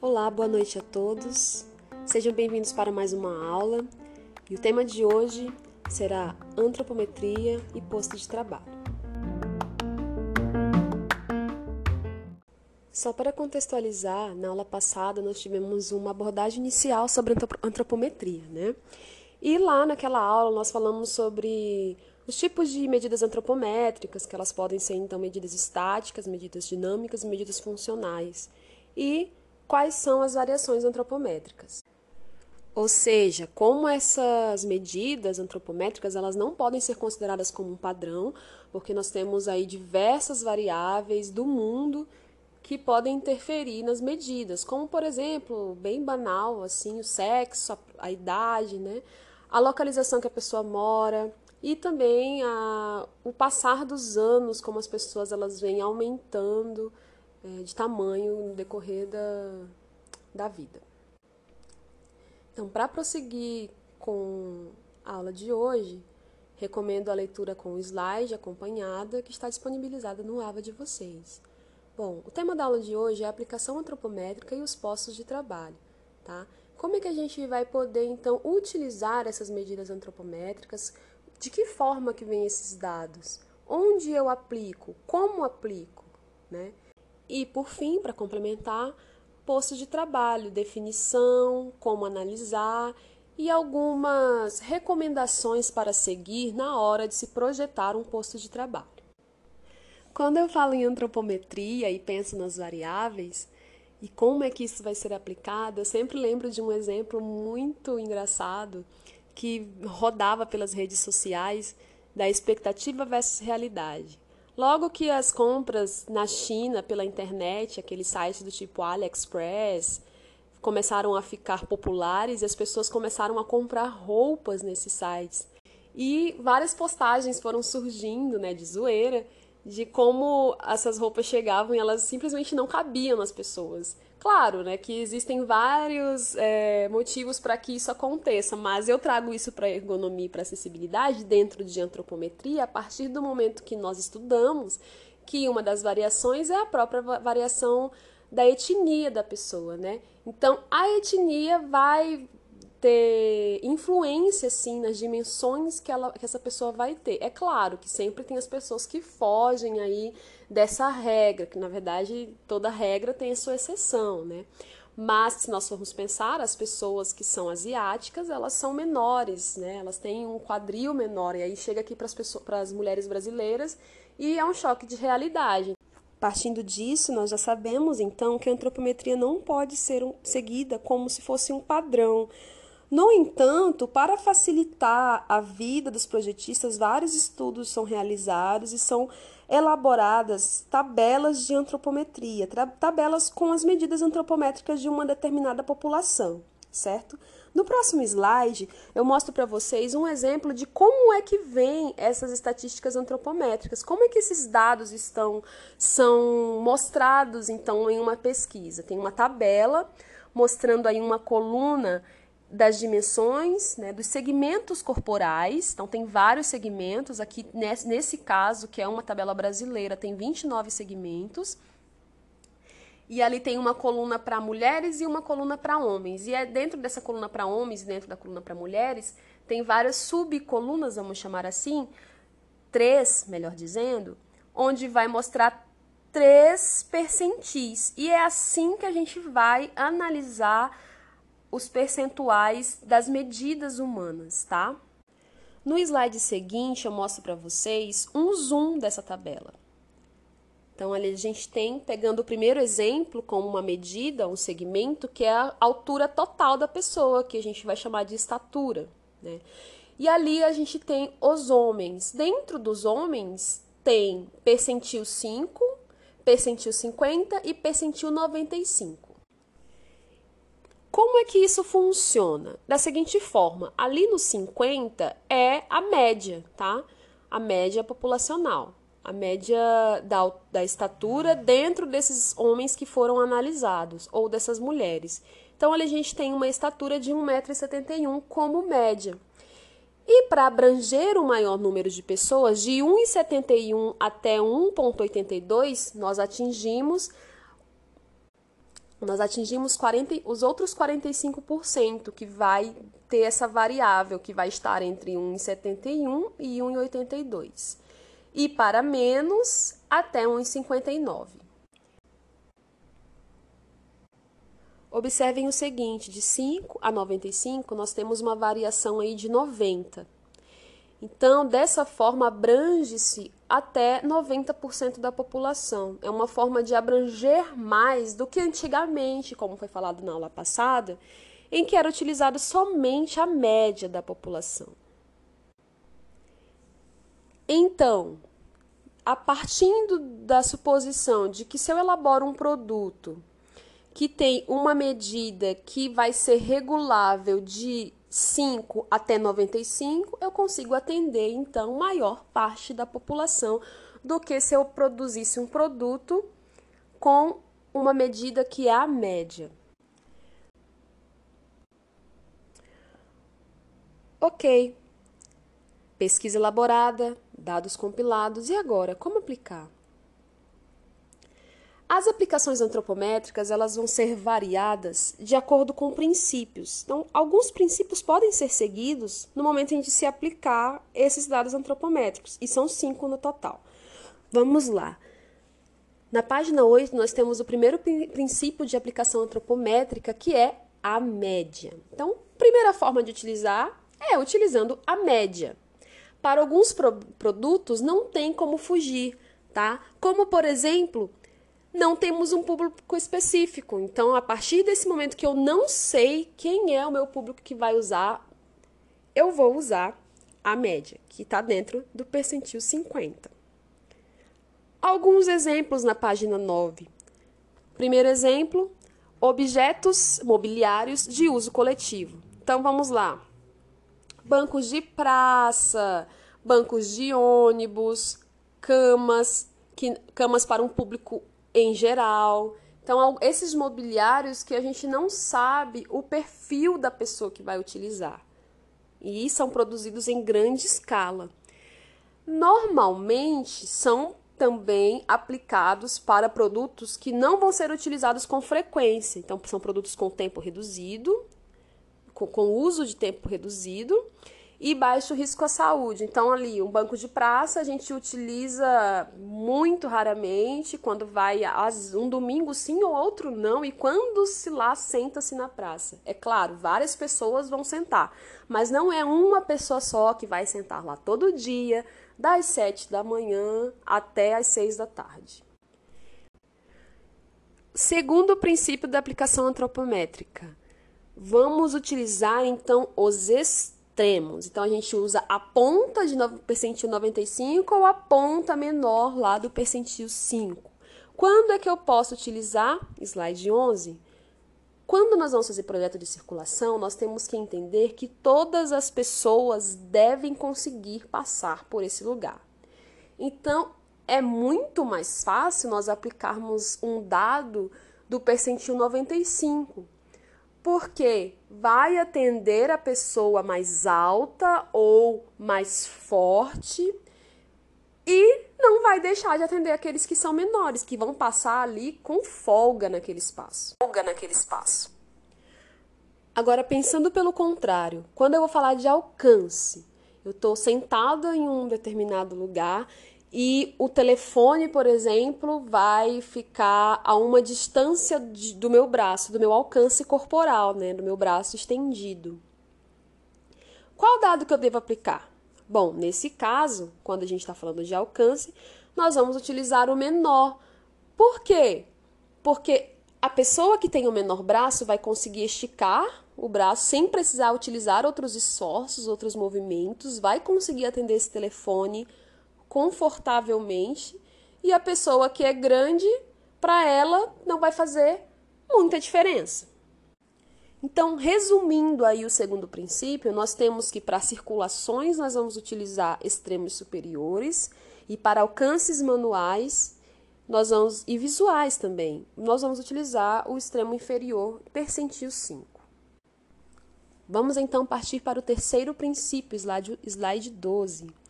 Olá, boa noite a todos. Sejam bem-vindos para mais uma aula. E o tema de hoje será antropometria e posto de trabalho. Só para contextualizar, na aula passada nós tivemos uma abordagem inicial sobre antropometria, né? E lá naquela aula nós falamos sobre os tipos de medidas antropométricas, que elas podem ser então medidas estáticas, medidas dinâmicas medidas funcionais. E quais são as variações antropométricas. Ou seja, como essas medidas antropométricas elas não podem ser consideradas como um padrão, porque nós temos aí diversas variáveis do mundo que podem interferir nas medidas, como por exemplo, bem banal assim, o sexo, a, a idade, né? a localização que a pessoa mora e também a, o passar dos anos, como as pessoas elas vêm aumentando é, de tamanho no decorrer da, da vida. Então, para prosseguir com a aula de hoje, recomendo a leitura com slide acompanhada que está disponibilizada no AVA de vocês. Bom, o tema da aula de hoje é a aplicação antropométrica e os postos de trabalho, tá? Como é que a gente vai poder, então, utilizar essas medidas antropométricas? De que forma que vêm esses dados? Onde eu aplico? Como aplico? Né? E, por fim, para complementar, posto de trabalho, definição, como analisar e algumas recomendações para seguir na hora de se projetar um posto de trabalho. Quando eu falo em antropometria e penso nas variáveis, e como é que isso vai ser aplicado, eu sempre lembro de um exemplo muito engraçado que rodava pelas redes sociais da expectativa versus realidade. Logo que as compras na China pela internet, aqueles sites do tipo AliExpress, começaram a ficar populares e as pessoas começaram a comprar roupas nesses sites. E várias postagens foram surgindo, né, de zoeira, de como essas roupas chegavam e elas simplesmente não cabiam nas pessoas. Claro, né, que existem vários é, motivos para que isso aconteça, mas eu trago isso para ergonomia e para acessibilidade dentro de antropometria a partir do momento que nós estudamos que uma das variações é a própria variação da etnia da pessoa, né? Então, a etnia vai ter influência assim nas dimensões que, ela, que essa pessoa vai ter. É claro que sempre tem as pessoas que fogem aí dessa regra, que na verdade toda regra tem a sua exceção, né? Mas se nós formos pensar, as pessoas que são asiáticas, elas são menores, né? Elas têm um quadril menor e aí chega aqui para as pessoas, para as mulheres brasileiras e é um choque de realidade. Partindo disso, nós já sabemos então que a antropometria não pode ser um, seguida como se fosse um padrão. No entanto, para facilitar a vida dos projetistas, vários estudos são realizados e são elaboradas tabelas de antropometria, tabelas com as medidas antropométricas de uma determinada população, certo? No próximo slide, eu mostro para vocês um exemplo de como é que vem essas estatísticas antropométricas, como é que esses dados estão são mostrados então em uma pesquisa. Tem uma tabela mostrando aí uma coluna das dimensões, né, dos segmentos corporais. Então, tem vários segmentos. Aqui, nesse, nesse caso, que é uma tabela brasileira, tem 29 segmentos. E ali tem uma coluna para mulheres e uma coluna para homens. E é dentro dessa coluna para homens e dentro da coluna para mulheres, tem várias subcolunas, vamos chamar assim, três, melhor dizendo, onde vai mostrar três percentis. E é assim que a gente vai analisar os percentuais das medidas humanas, tá? No slide seguinte, eu mostro para vocês um zoom dessa tabela. Então, ali a gente tem, pegando o primeiro exemplo como uma medida, um segmento, que é a altura total da pessoa, que a gente vai chamar de estatura, né? E ali a gente tem os homens. Dentro dos homens, tem percentil 5, percentil 50 e percentil 95. Como é que isso funciona? Da seguinte forma, ali no 50 é a média, tá? A média populacional, a média da, da estatura dentro desses homens que foram analisados, ou dessas mulheres. Então, ali a gente tem uma estatura de 1,71m como média. E para abranger o maior número de pessoas, de 1,71 até 1,82, nós atingimos nós atingimos 40, os outros 45% que vai ter essa variável que vai estar entre 1,71 e 1,82. E para menos até 1,59. Observem o seguinte, de 5 a 95 nós temos uma variação aí de 90. Então, dessa forma, abrange-se até 90% da população. É uma forma de abranger mais do que antigamente, como foi falado na aula passada, em que era utilizado somente a média da população. Então, a partir da suposição de que se eu elaboro um produto que tem uma medida que vai ser regulável de 5 até 95, eu consigo atender então maior parte da população do que se eu produzisse um produto com uma medida que é a média. Ok. Pesquisa elaborada, dados compilados e agora como aplicar? As aplicações antropométricas elas vão ser variadas de acordo com princípios. Então, alguns princípios podem ser seguidos no momento em que se aplicar esses dados antropométricos, e são cinco no total. Vamos lá. Na página 8, nós temos o primeiro princípio de aplicação antropométrica, que é a média. Então, primeira forma de utilizar é utilizando a média. Para alguns pro produtos, não tem como fugir, tá? Como, por exemplo, não temos um público específico. Então, a partir desse momento que eu não sei quem é o meu público que vai usar, eu vou usar a média, que está dentro do percentil 50. Alguns exemplos na página 9. Primeiro exemplo, objetos mobiliários de uso coletivo. Então, vamos lá. Bancos de praça, bancos de ônibus, camas, que, camas para um público em geral. Então, esses mobiliários que a gente não sabe o perfil da pessoa que vai utilizar. E são produzidos em grande escala. Normalmente são também aplicados para produtos que não vão ser utilizados com frequência. Então, são produtos com tempo reduzido, com, com uso de tempo reduzido e baixo risco à saúde. Então, ali, um banco de praça a gente utiliza muito raramente, quando vai um domingo sim ou outro não, e quando se lá senta-se na praça. É claro, várias pessoas vão sentar, mas não é uma pessoa só que vai sentar lá todo dia, das sete da manhã até as seis da tarde. Segundo o princípio da aplicação antropométrica, vamos utilizar então os extremos. Então, a gente usa a ponta de percentil 95 ou a ponta menor lá do percentil 5. Quando é que eu posso utilizar? Slide 11. Quando nós vamos fazer projeto de circulação, nós temos que entender que todas as pessoas devem conseguir passar por esse lugar. Então, é muito mais fácil nós aplicarmos um dado do percentil 95, porque vai atender a pessoa mais alta ou mais forte e não vai deixar de atender aqueles que são menores, que vão passar ali com folga naquele espaço. Folga naquele espaço. Agora, pensando pelo contrário, quando eu vou falar de alcance, eu estou sentada em um determinado lugar e o telefone, por exemplo, vai ficar a uma distância de, do meu braço, do meu alcance corporal, né, do meu braço estendido. Qual dado que eu devo aplicar? Bom, nesse caso, quando a gente está falando de alcance, nós vamos utilizar o menor. Por quê? Porque a pessoa que tem o menor braço vai conseguir esticar o braço sem precisar utilizar outros esforços, outros movimentos, vai conseguir atender esse telefone confortavelmente e a pessoa que é grande, para ela não vai fazer muita diferença. Então, resumindo aí o segundo princípio, nós temos que para circulações nós vamos utilizar extremos superiores e para alcances manuais nós vamos e visuais também, nós vamos utilizar o extremo inferior percentil 5. Vamos então partir para o terceiro princípio, slide, slide 12.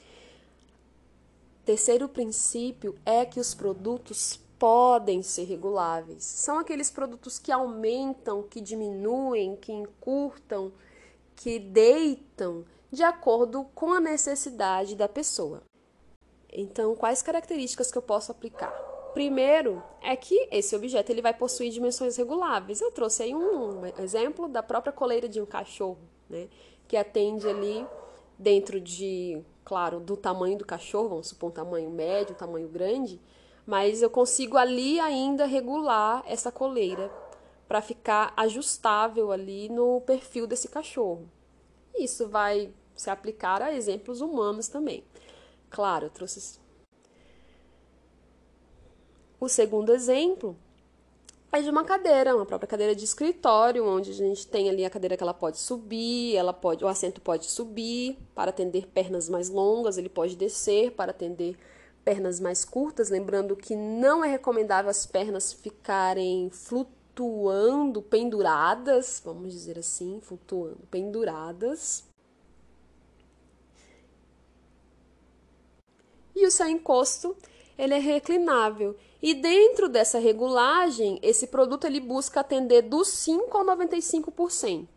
Terceiro princípio é que os produtos podem ser reguláveis. São aqueles produtos que aumentam, que diminuem, que encurtam, que deitam de acordo com a necessidade da pessoa. Então, quais características que eu posso aplicar? Primeiro é que esse objeto ele vai possuir dimensões reguláveis. Eu trouxe aí um exemplo da própria coleira de um cachorro, né? Que atende ali dentro de, claro, do tamanho do cachorro, vamos supor um tamanho médio, um tamanho grande, mas eu consigo ali ainda regular essa coleira para ficar ajustável ali no perfil desse cachorro. Isso vai se aplicar a exemplos humanos também. Claro, eu trouxe. O segundo exemplo é de uma cadeira, uma própria cadeira de escritório, onde a gente tem ali a cadeira que ela pode subir, ela pode, o assento pode subir para atender pernas mais longas, ele pode descer para atender pernas mais curtas, lembrando que não é recomendável as pernas ficarem flutuando, penduradas, vamos dizer assim, flutuando, penduradas. E o seu encosto, ele é reclinável. E dentro dessa regulagem, esse produto ele busca atender dos 5 ao 95%.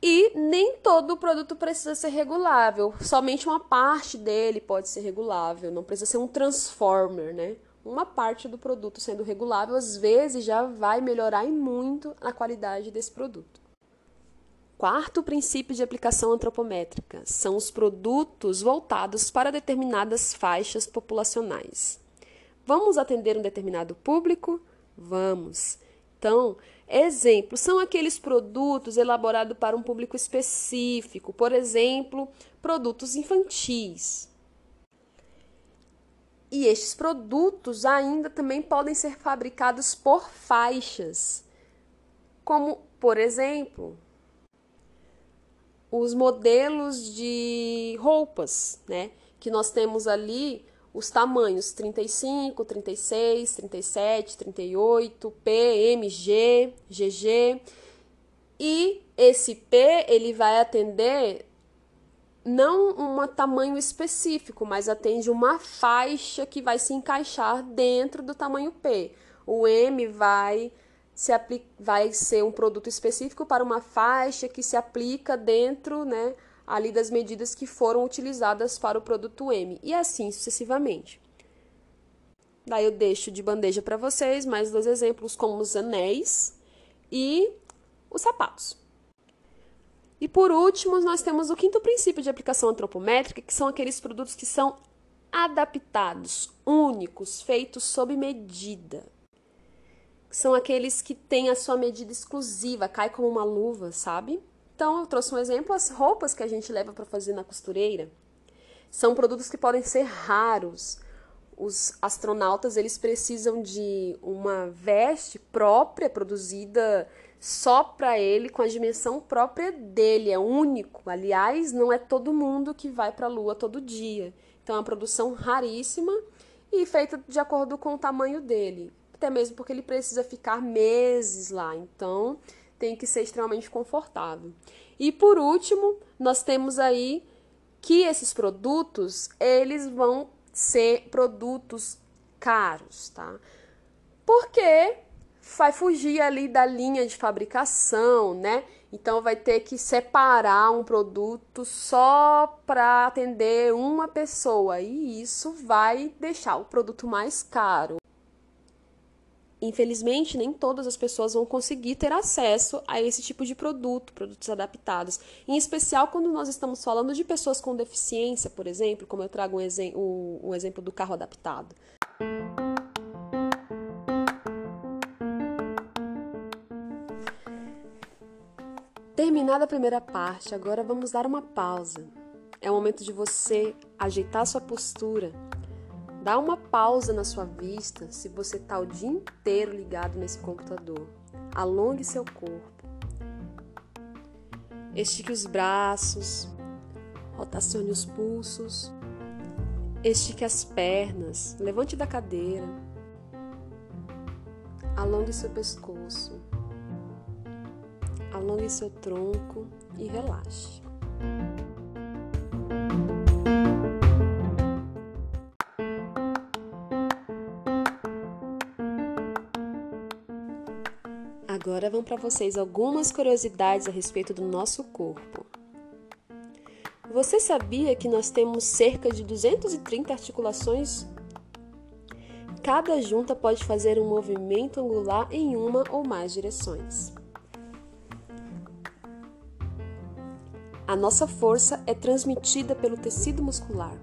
E nem todo produto precisa ser regulável, somente uma parte dele pode ser regulável, não precisa ser um transformer, né? Uma parte do produto sendo regulável, às vezes já vai melhorar e muito a qualidade desse produto. Quarto princípio de aplicação antropométrica são os produtos voltados para determinadas faixas populacionais. Vamos atender um determinado público? Vamos. Então, exemplos são aqueles produtos elaborados para um público específico, por exemplo, produtos infantis. E estes produtos ainda também podem ser fabricados por faixas, como, por exemplo, os modelos de roupas, né? Que nós temos ali os tamanhos 35, 36, 37, 38, P, M, G, GG. E esse P ele vai atender não um tamanho específico, mas atende uma faixa que vai se encaixar dentro do tamanho P. O M vai se vai ser um produto específico para uma faixa que se aplica dentro, né, ali das medidas que foram utilizadas para o produto M e assim sucessivamente. Daí eu deixo de bandeja para vocês mais dois exemplos como os anéis e os sapatos. E por último, nós temos o quinto princípio de aplicação antropométrica, que são aqueles produtos que são adaptados, únicos, feitos sob medida. São aqueles que têm a sua medida exclusiva, cai como uma luva, sabe? Então, eu trouxe um exemplo: as roupas que a gente leva para fazer na costureira são produtos que podem ser raros. Os astronautas eles precisam de uma veste própria produzida só para ele, com a dimensão própria dele, é único. Aliás, não é todo mundo que vai para a Lua todo dia. Então, é uma produção raríssima e feita de acordo com o tamanho dele, até mesmo porque ele precisa ficar meses lá. Então, tem que ser extremamente confortável. E por último, nós temos aí que esses produtos, eles vão ser produtos caros, tá? Porque vai fugir ali da linha de fabricação, né? Então vai ter que separar um produto só para atender uma pessoa e isso vai deixar o produto mais caro. Infelizmente, nem todas as pessoas vão conseguir ter acesso a esse tipo de produto, produtos adaptados. Em especial quando nós estamos falando de pessoas com deficiência, por exemplo, como eu trago um, exe o, o exemplo do carro adaptado. Terminada a primeira parte, agora vamos dar uma pausa. É o momento de você ajeitar sua postura, Dá uma pausa na sua vista se você está o dia inteiro ligado nesse computador. Alongue seu corpo. Estique os braços. Rotacione os pulsos. Estique as pernas. Levante da cadeira. Alongue seu pescoço. alongue seu tronco e relaxe. Agora para vocês algumas curiosidades a respeito do nosso corpo. Você sabia que nós temos cerca de 230 articulações? Cada junta pode fazer um movimento angular em uma ou mais direções. A nossa força é transmitida pelo tecido muscular.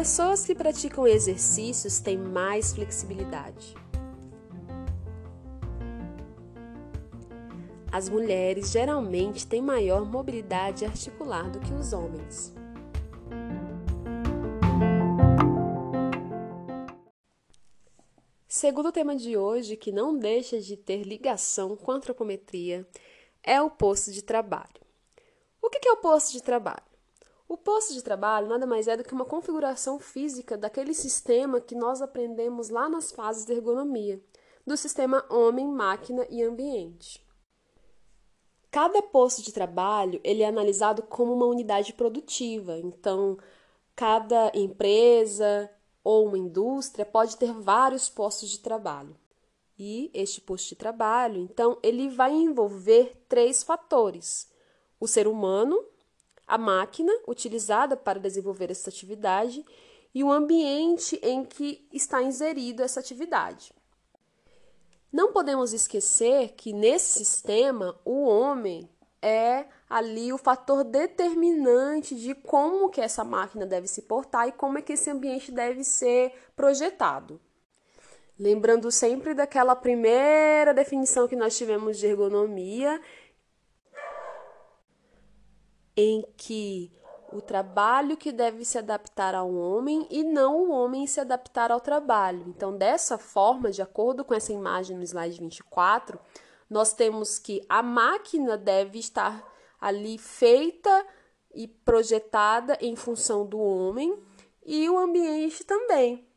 Pessoas que praticam exercícios têm mais flexibilidade. As mulheres geralmente têm maior mobilidade articular do que os homens. Segundo tema de hoje, que não deixa de ter ligação com a antropometria, é o posto de trabalho. O que é o posto de trabalho? O posto de trabalho nada mais é do que uma configuração física daquele sistema que nós aprendemos lá nas fases de ergonomia, do sistema homem, máquina e ambiente. Cada posto de trabalho ele é analisado como uma unidade produtiva, então cada empresa ou uma indústria pode ter vários postos de trabalho. E este posto de trabalho, então, ele vai envolver três fatores: o ser humano, a máquina utilizada para desenvolver essa atividade e o ambiente em que está inserido essa atividade. Não podemos esquecer que nesse sistema o homem é ali o fator determinante de como que essa máquina deve se portar e como é que esse ambiente deve ser projetado. Lembrando sempre daquela primeira definição que nós tivemos de ergonomia, em que o trabalho que deve se adaptar ao homem e não o homem se adaptar ao trabalho. Então, dessa forma, de acordo com essa imagem no slide 24, nós temos que a máquina deve estar ali feita e projetada em função do homem e o ambiente também.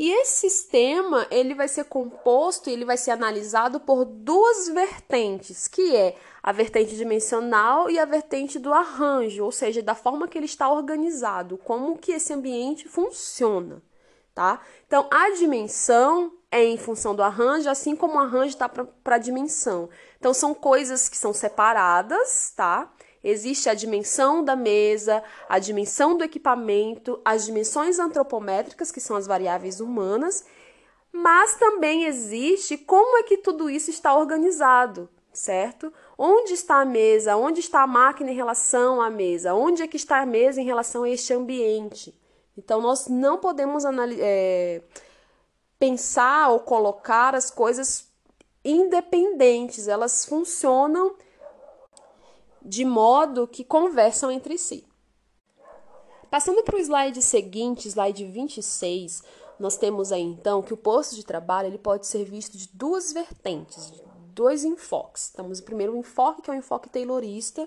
E esse sistema, ele vai ser composto, ele vai ser analisado por duas vertentes, que é a vertente dimensional e a vertente do arranjo, ou seja, da forma que ele está organizado, como que esse ambiente funciona, tá? Então, a dimensão é em função do arranjo, assim como o arranjo está para a dimensão. Então, são coisas que são separadas, tá? Existe a dimensão da mesa, a dimensão do equipamento, as dimensões antropométricas, que são as variáveis humanas, mas também existe como é que tudo isso está organizado, certo? Onde está a mesa? Onde está a máquina em relação à mesa? Onde é que está a mesa em relação a este ambiente? Então, nós não podemos é, pensar ou colocar as coisas independentes, elas funcionam de modo que conversam entre si. Passando para o slide seguinte, slide 26, nós temos aí então que o posto de trabalho ele pode ser visto de duas vertentes, de dois enfoques. Temos o primeiro enfoque, que é o enfoque taylorista,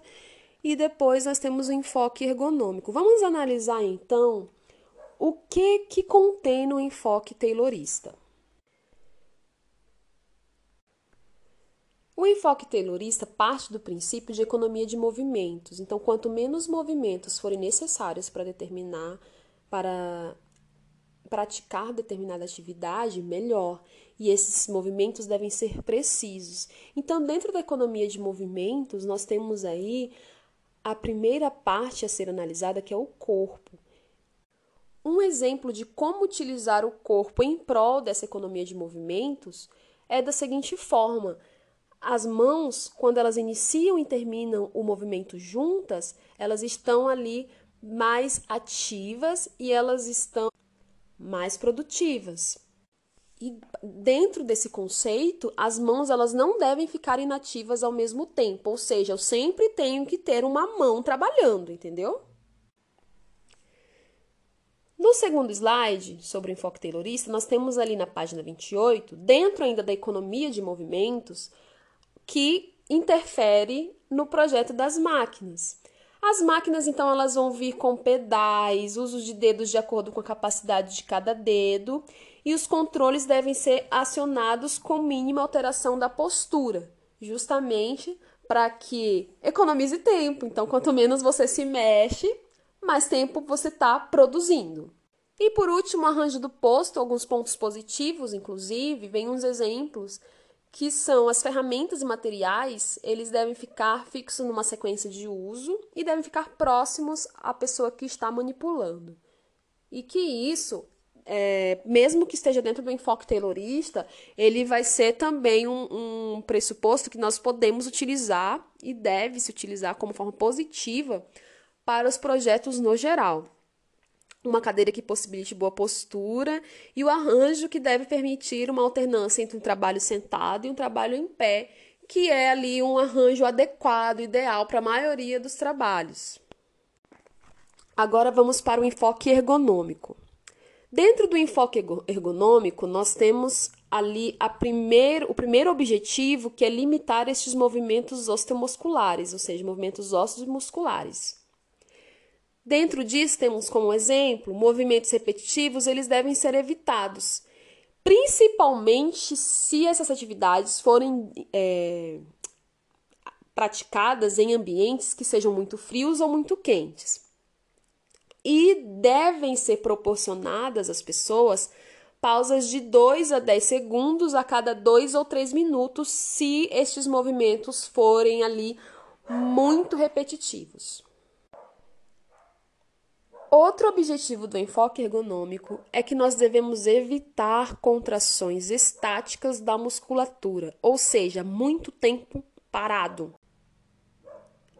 e depois nós temos o enfoque ergonômico. Vamos analisar então o que, que contém no enfoque taylorista. O enfoque taylorista parte do princípio de economia de movimentos. Então, quanto menos movimentos forem necessários para determinar, para praticar determinada atividade, melhor. E esses movimentos devem ser precisos. Então, dentro da economia de movimentos, nós temos aí a primeira parte a ser analisada, que é o corpo. Um exemplo de como utilizar o corpo em prol dessa economia de movimentos é da seguinte forma: as mãos, quando elas iniciam e terminam o movimento juntas, elas estão ali mais ativas e elas estão mais produtivas. E dentro desse conceito, as mãos elas não devem ficar inativas ao mesmo tempo, ou seja, eu sempre tenho que ter uma mão trabalhando, entendeu? No segundo slide, sobre o enfoque taylorista, nós temos ali na página 28, dentro ainda da economia de movimentos, que interfere no projeto das máquinas. As máquinas, então, elas vão vir com pedais, uso de dedos de acordo com a capacidade de cada dedo, e os controles devem ser acionados com mínima alteração da postura, justamente para que economize tempo. Então, quanto menos você se mexe, mais tempo você está produzindo. E por último, arranjo do posto, alguns pontos positivos, inclusive, vem uns exemplos que são as ferramentas e materiais, eles devem ficar fixos numa sequência de uso e devem ficar próximos à pessoa que está manipulando. E que isso, é, mesmo que esteja dentro do enfoque taylorista, ele vai ser também um, um pressuposto que nós podemos utilizar e deve se utilizar como forma positiva para os projetos no geral uma cadeira que possibilite boa postura e o arranjo que deve permitir uma alternância entre um trabalho sentado e um trabalho em pé, que é ali um arranjo adequado, ideal para a maioria dos trabalhos. Agora vamos para o enfoque ergonômico. Dentro do enfoque ergonômico, nós temos ali primeiro, o primeiro objetivo, que é limitar estes movimentos osteomusculares, ou seja, movimentos ósseos musculares. Dentro disso, temos como exemplo, movimentos repetitivos, eles devem ser evitados, principalmente se essas atividades forem é, praticadas em ambientes que sejam muito frios ou muito quentes. E devem ser proporcionadas às pessoas pausas de 2 a 10 segundos a cada 2 ou 3 minutos, se estes movimentos forem ali muito repetitivos. Outro objetivo do enfoque ergonômico é que nós devemos evitar contrações estáticas da musculatura, ou seja, muito tempo parado.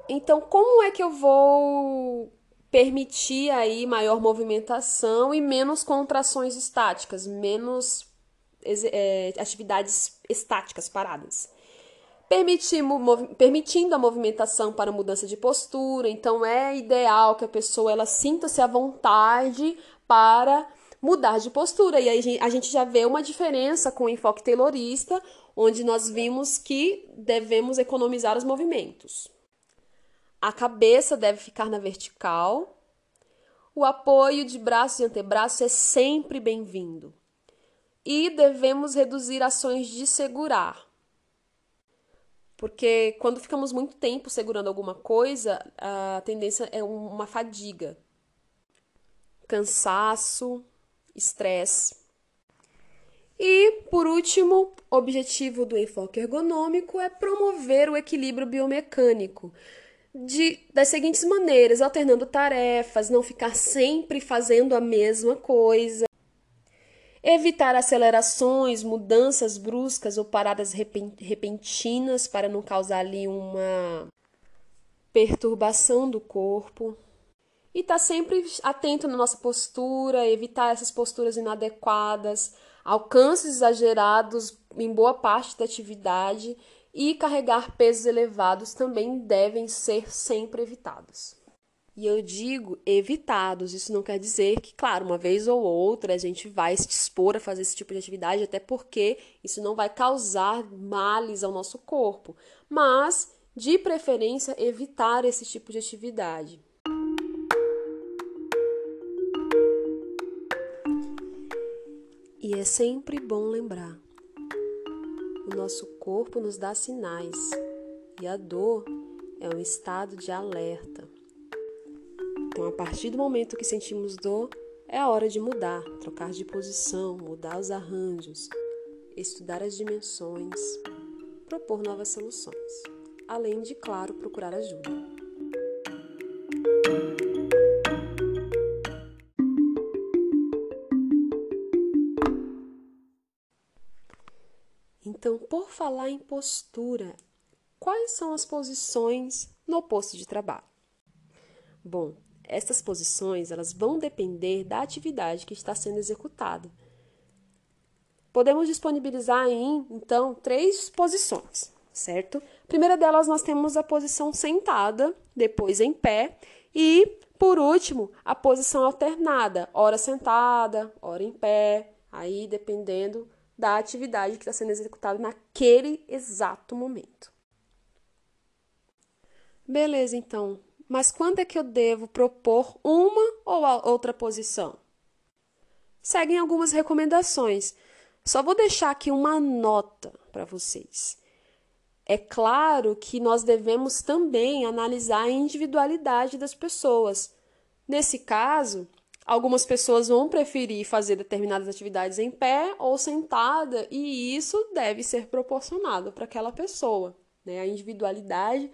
Então, como é que eu vou permitir aí maior movimentação e menos contrações estáticas, menos é, atividades estáticas paradas? Permitindo a movimentação para mudança de postura. Então é ideal que a pessoa ela sinta-se à vontade para mudar de postura. E aí a gente já vê uma diferença com o enfoque taylorista, onde nós vimos que devemos economizar os movimentos. A cabeça deve ficar na vertical. O apoio de braços e antebraços é sempre bem-vindo. E devemos reduzir ações de segurar porque quando ficamos muito tempo segurando alguma coisa, a tendência é uma fadiga, cansaço, estresse. E, por último, o objetivo do enfoque ergonômico é promover o equilíbrio biomecânico. De, das seguintes maneiras, alternando tarefas, não ficar sempre fazendo a mesma coisa, Evitar acelerações, mudanças bruscas ou paradas repentinas para não causar ali uma perturbação do corpo. E estar tá sempre atento na nossa postura, evitar essas posturas inadequadas, alcances exagerados em boa parte da atividade e carregar pesos elevados também devem ser sempre evitados. E eu digo evitados. Isso não quer dizer que, claro, uma vez ou outra a gente vai se dispor a fazer esse tipo de atividade, até porque isso não vai causar males ao nosso corpo. Mas, de preferência, evitar esse tipo de atividade. E é sempre bom lembrar: o nosso corpo nos dá sinais e a dor é um estado de alerta. Então, a partir do momento que sentimos dor, é a hora de mudar, trocar de posição, mudar os arranjos, estudar as dimensões, propor novas soluções, além de, claro, procurar ajuda. Então, por falar em postura, quais são as posições no posto de trabalho? Bom, essas posições elas vão depender da atividade que está sendo executada. Podemos disponibilizar em, então, três posições, certo? A primeira delas nós temos a posição sentada, depois em pé e, por último, a posição alternada, hora sentada, hora em pé, aí dependendo da atividade que está sendo executada naquele exato momento. Beleza, então. Mas quando é que eu devo propor uma ou outra posição? seguem algumas recomendações. Só vou deixar aqui uma nota para vocês. É claro que nós devemos também analisar a individualidade das pessoas. Nesse caso, algumas pessoas vão preferir fazer determinadas atividades em pé ou sentada, e isso deve ser proporcionado para aquela pessoa. Né? A individualidade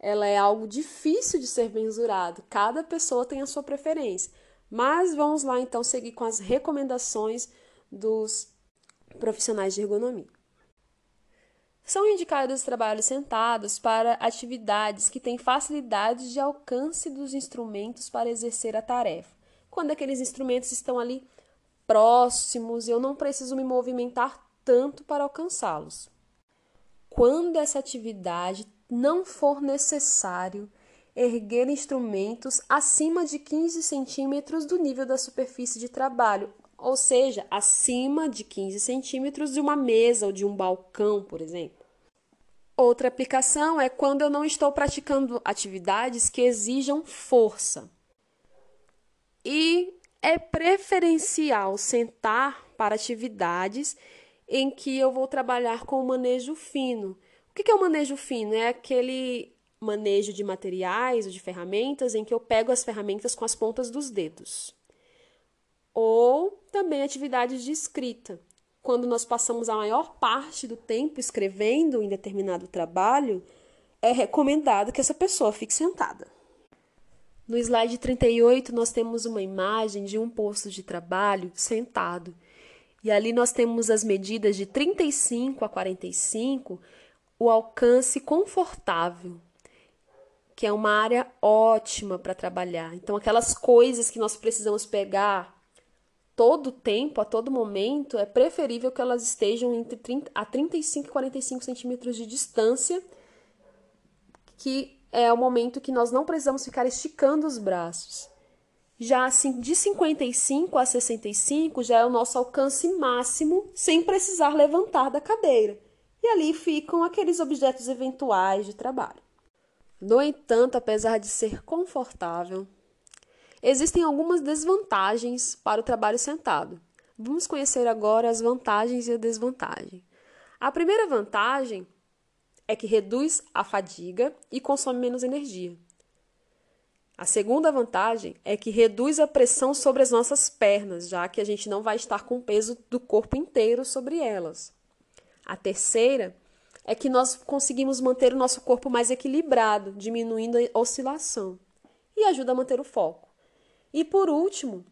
ela é algo difícil de ser mensurado. Cada pessoa tem a sua preferência. Mas vamos lá então seguir com as recomendações dos profissionais de ergonomia. São indicados trabalhos sentados para atividades que têm facilidade de alcance dos instrumentos para exercer a tarefa. Quando aqueles instrumentos estão ali próximos, eu não preciso me movimentar tanto para alcançá-los. Quando essa atividade não for necessário erguer instrumentos acima de 15 centímetros do nível da superfície de trabalho, ou seja, acima de 15 centímetros de uma mesa ou de um balcão, por exemplo. Outra aplicação é quando eu não estou praticando atividades que exijam força. E é preferencial sentar para atividades em que eu vou trabalhar com manejo fino. O que é o manejo fino? É aquele manejo de materiais ou de ferramentas em que eu pego as ferramentas com as pontas dos dedos. Ou também atividades de escrita. Quando nós passamos a maior parte do tempo escrevendo em determinado trabalho, é recomendado que essa pessoa fique sentada. No slide 38, nós temos uma imagem de um posto de trabalho sentado. E ali nós temos as medidas de 35 a 45, o alcance confortável que é uma área ótima para trabalhar. Então, aquelas coisas que nós precisamos pegar todo tempo, a todo momento, é preferível que elas estejam entre 30, a 35 e 45 centímetros de distância, que é o momento que nós não precisamos ficar esticando os braços. Já assim, de 55 a 65 já é o nosso alcance máximo, sem precisar levantar da cadeira. E ali ficam aqueles objetos eventuais de trabalho. No entanto, apesar de ser confortável, existem algumas desvantagens para o trabalho sentado. Vamos conhecer agora as vantagens e a desvantagem. A primeira vantagem é que reduz a fadiga e consome menos energia. A segunda vantagem é que reduz a pressão sobre as nossas pernas, já que a gente não vai estar com o peso do corpo inteiro sobre elas. A terceira é que nós conseguimos manter o nosso corpo mais equilibrado, diminuindo a oscilação e ajuda a manter o foco. E por último,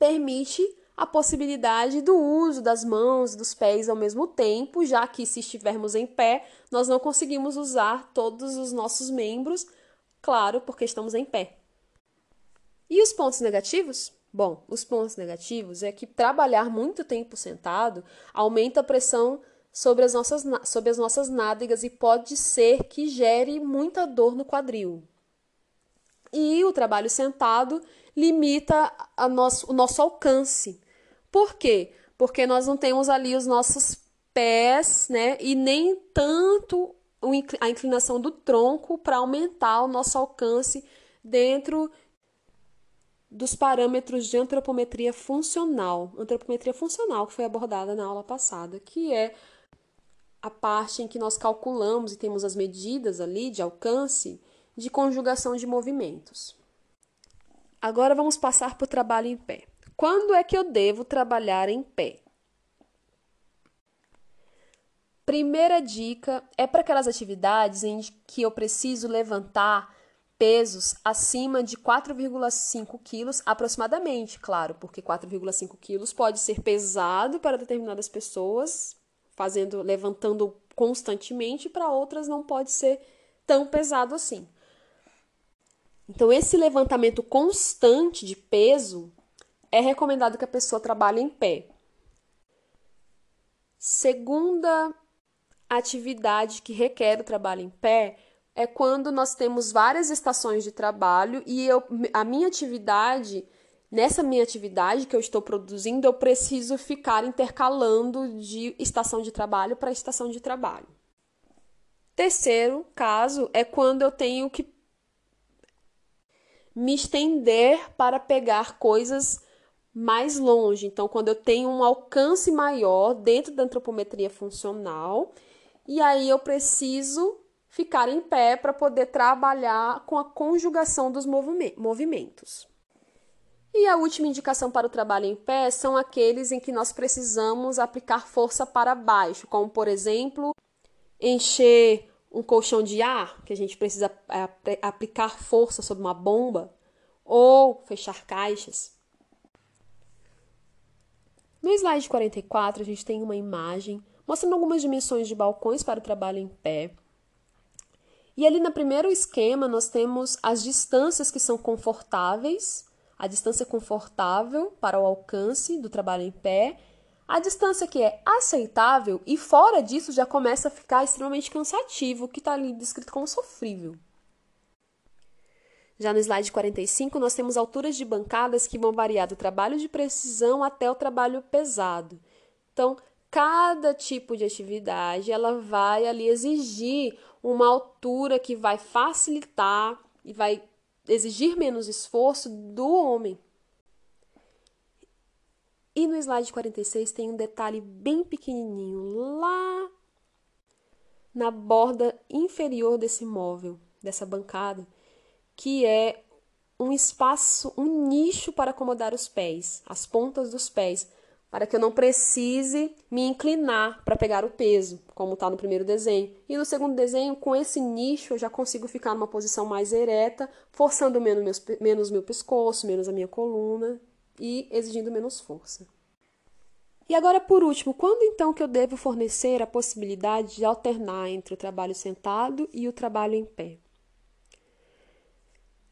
permite a possibilidade do uso das mãos e dos pés ao mesmo tempo, já que se estivermos em pé, nós não conseguimos usar todos os nossos membros, claro, porque estamos em pé. E os pontos negativos? Bom, os pontos negativos é que trabalhar muito tempo sentado aumenta a pressão sobre as nossas, sobre as nossas nádegas e pode ser que gere muita dor no quadril. E o trabalho sentado limita a nosso, o nosso alcance. Por quê? Porque nós não temos ali os nossos pés, né? E nem tanto a inclinação do tronco para aumentar o nosso alcance dentro dos parâmetros de antropometria funcional. Antropometria funcional que foi abordada na aula passada, que é a parte em que nós calculamos e temos as medidas ali de alcance de conjugação de movimentos. Agora vamos passar para o trabalho em pé. Quando é que eu devo trabalhar em pé? Primeira dica é para aquelas atividades em que eu preciso levantar pesos acima de 4,5 quilos aproximadamente, claro, porque 4,5 quilos pode ser pesado para determinadas pessoas, fazendo, levantando constantemente, para outras não pode ser tão pesado assim. Então, esse levantamento constante de peso é recomendado que a pessoa trabalhe em pé. Segunda atividade que requer o trabalho em pé é quando nós temos várias estações de trabalho e eu, a minha atividade Nessa minha atividade que eu estou produzindo, eu preciso ficar intercalando de estação de trabalho para estação de trabalho. Terceiro caso é quando eu tenho que me estender para pegar coisas mais longe. Então, quando eu tenho um alcance maior dentro da antropometria funcional, e aí eu preciso ficar em pé para poder trabalhar com a conjugação dos movimentos. E a última indicação para o trabalho em pé são aqueles em que nós precisamos aplicar força para baixo, como por exemplo, encher um colchão de ar, que a gente precisa é, aplicar força sobre uma bomba, ou fechar caixas. No slide 44, a gente tem uma imagem mostrando algumas dimensões de balcões para o trabalho em pé. E ali no primeiro esquema, nós temos as distâncias que são confortáveis, a distância confortável para o alcance do trabalho em pé, a distância que é aceitável e fora disso já começa a ficar extremamente cansativo, que está ali descrito como sofrível. Já no slide 45, nós temos alturas de bancadas que vão variar do trabalho de precisão até o trabalho pesado. Então, cada tipo de atividade, ela vai ali exigir uma altura que vai facilitar e vai exigir menos esforço do homem. E no slide 46 tem um detalhe bem pequenininho lá na borda inferior desse móvel, dessa bancada, que é um espaço, um nicho para acomodar os pés, as pontas dos pés, para que eu não precise me inclinar para pegar o peso, como está no primeiro desenho. E no segundo desenho, com esse nicho, eu já consigo ficar numa posição mais ereta, forçando menos, meus, menos meu pescoço, menos a minha coluna e exigindo menos força. E agora, por último, quando então que eu devo fornecer a possibilidade de alternar entre o trabalho sentado e o trabalho em pé?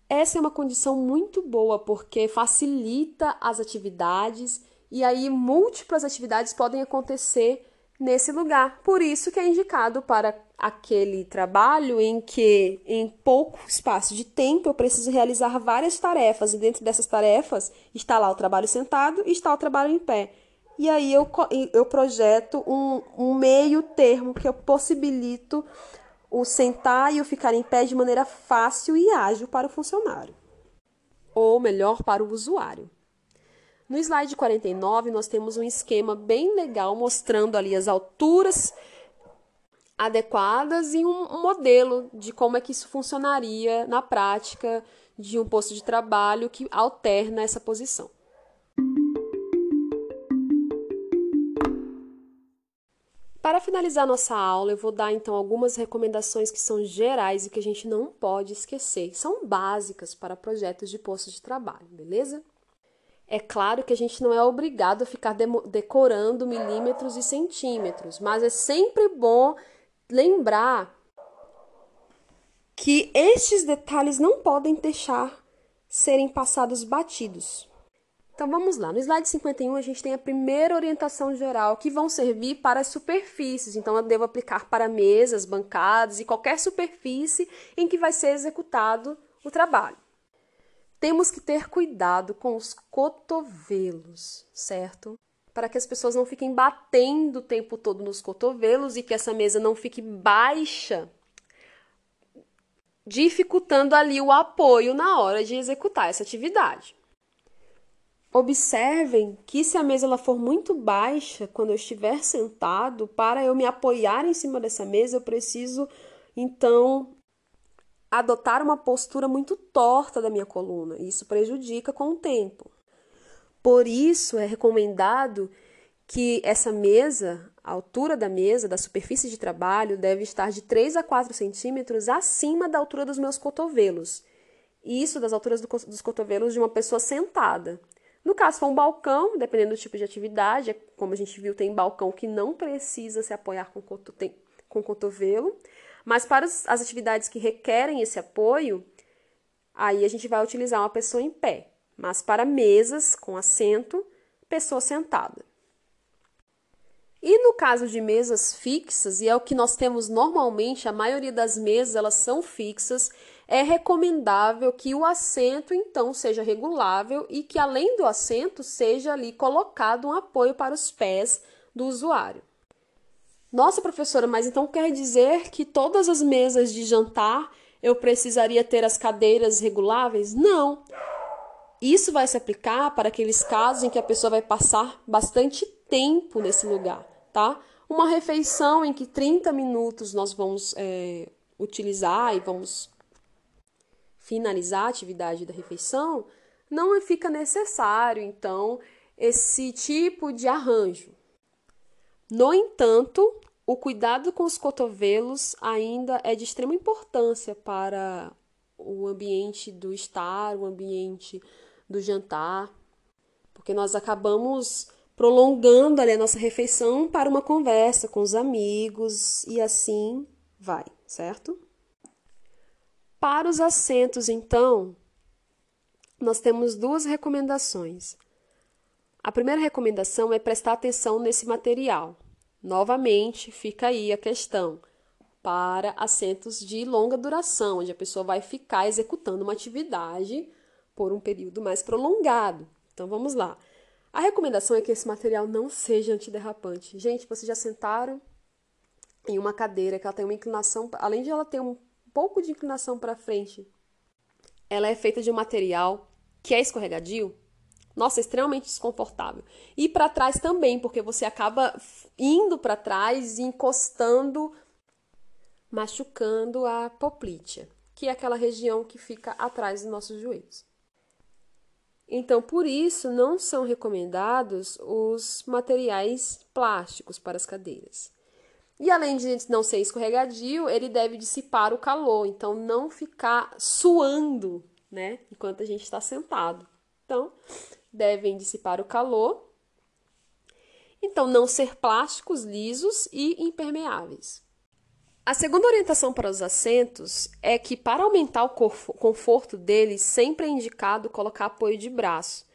Essa é uma condição muito boa porque facilita as atividades e aí múltiplas atividades podem acontecer nesse lugar. Por isso que é indicado para aquele trabalho em que em pouco espaço de tempo eu preciso realizar várias tarefas e dentro dessas tarefas está lá o trabalho sentado e está o trabalho em pé. E aí eu, eu projeto um, um meio termo que eu possibilito o sentar e o ficar em pé de maneira fácil e ágil para o funcionário, ou melhor, para o usuário. No slide 49, nós temos um esquema bem legal mostrando ali as alturas adequadas e um modelo de como é que isso funcionaria na prática de um posto de trabalho que alterna essa posição. Para finalizar nossa aula, eu vou dar então algumas recomendações que são gerais e que a gente não pode esquecer. São básicas para projetos de posto de trabalho, beleza? É claro que a gente não é obrigado a ficar decorando milímetros e centímetros, mas é sempre bom lembrar que estes detalhes não podem deixar serem passados batidos. Então vamos lá, no slide 51 a gente tem a primeira orientação geral que vão servir para as superfícies. Então eu devo aplicar para mesas, bancadas e qualquer superfície em que vai ser executado o trabalho. Temos que ter cuidado com os cotovelos, certo? Para que as pessoas não fiquem batendo o tempo todo nos cotovelos e que essa mesa não fique baixa, dificultando ali o apoio na hora de executar essa atividade. Observem que se a mesa ela for muito baixa, quando eu estiver sentado, para eu me apoiar em cima dessa mesa, eu preciso então adotar uma postura muito torta da minha coluna. Isso prejudica com o tempo. Por isso é recomendado que essa mesa, a altura da mesa, da superfície de trabalho, deve estar de 3 a 4 centímetros acima da altura dos meus cotovelos. Isso das alturas do, dos cotovelos de uma pessoa sentada. No caso, for um balcão, dependendo do tipo de atividade, é como a gente viu, tem balcão que não precisa se apoiar com, tem, com cotovelo, mas para as atividades que requerem esse apoio, aí a gente vai utilizar uma pessoa em pé. Mas para mesas com assento, pessoa sentada. E no caso de mesas fixas, e é o que nós temos normalmente, a maioria das mesas elas são fixas, é recomendável que o assento então seja regulável e que além do assento seja ali colocado um apoio para os pés do usuário. Nossa, professora, mas então quer dizer que todas as mesas de jantar eu precisaria ter as cadeiras reguláveis? Não. Isso vai se aplicar para aqueles casos em que a pessoa vai passar bastante tempo nesse lugar, tá? Uma refeição em que 30 minutos nós vamos é, utilizar e vamos finalizar a atividade da refeição, não fica necessário, então, esse tipo de arranjo. No entanto, o cuidado com os cotovelos ainda é de extrema importância para o ambiente do estar, o ambiente do jantar, porque nós acabamos prolongando ali a nossa refeição para uma conversa com os amigos e assim vai, certo? Para os assentos, então, nós temos duas recomendações. A primeira recomendação é prestar atenção nesse material. Novamente, fica aí a questão para assentos de longa duração, onde a pessoa vai ficar executando uma atividade por um período mais prolongado. Então vamos lá. A recomendação é que esse material não seja antiderrapante. Gente, vocês já sentaram em uma cadeira que ela tem uma inclinação, além de ela ter um pouco de inclinação para frente, ela é feita de um material que é escorregadio? Nossa, extremamente desconfortável. E para trás também, porque você acaba indo para trás e encostando, machucando a poplítea, que é aquela região que fica atrás dos nossos joelhos. Então, por isso, não são recomendados os materiais plásticos para as cadeiras. E além de não ser escorregadio, ele deve dissipar o calor, então não ficar suando, né, enquanto a gente está sentado. Então, devem dissipar o calor. Então, não ser plásticos, lisos e impermeáveis. A segunda orientação para os assentos é que, para aumentar o conforto deles, sempre é indicado colocar apoio de braço.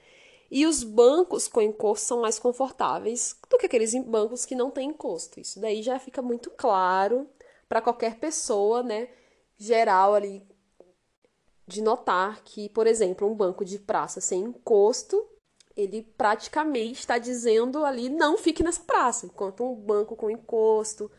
E os bancos com encosto são mais confortáveis do que aqueles bancos que não têm encosto. Isso daí já fica muito claro para qualquer pessoa, né, geral ali, de notar que, por exemplo, um banco de praça sem encosto, ele praticamente está dizendo ali não fique nessa praça, enquanto um banco com encosto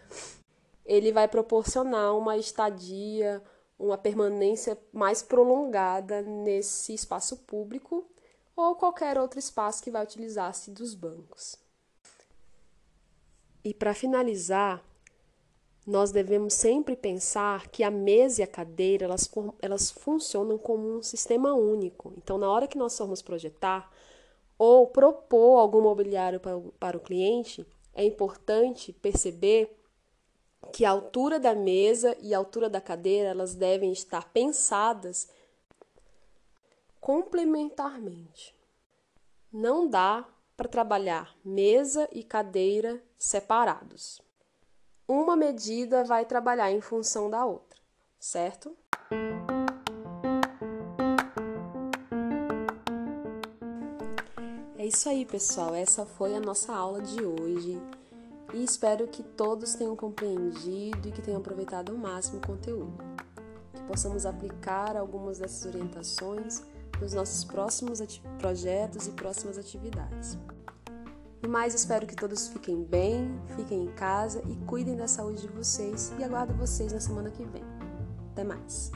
ele vai proporcionar uma estadia, uma permanência mais prolongada nesse espaço público ou qualquer outro espaço que vai utilizar-se dos bancos. E para finalizar, nós devemos sempre pensar que a mesa e a cadeira elas, elas funcionam como um sistema único. Então, na hora que nós formos projetar ou propor algum mobiliário para o, para o cliente, é importante perceber que a altura da mesa e a altura da cadeira elas devem estar pensadas complementarmente. Não dá para trabalhar mesa e cadeira separados. Uma medida vai trabalhar em função da outra, certo? É isso aí, pessoal. Essa foi a nossa aula de hoje e espero que todos tenham compreendido e que tenham aproveitado ao máximo o conteúdo. Que possamos aplicar algumas dessas orientações nos nossos próximos projetos e próximas atividades. No mais, espero que todos fiquem bem, fiquem em casa e cuidem da saúde de vocês e aguardo vocês na semana que vem. Até mais!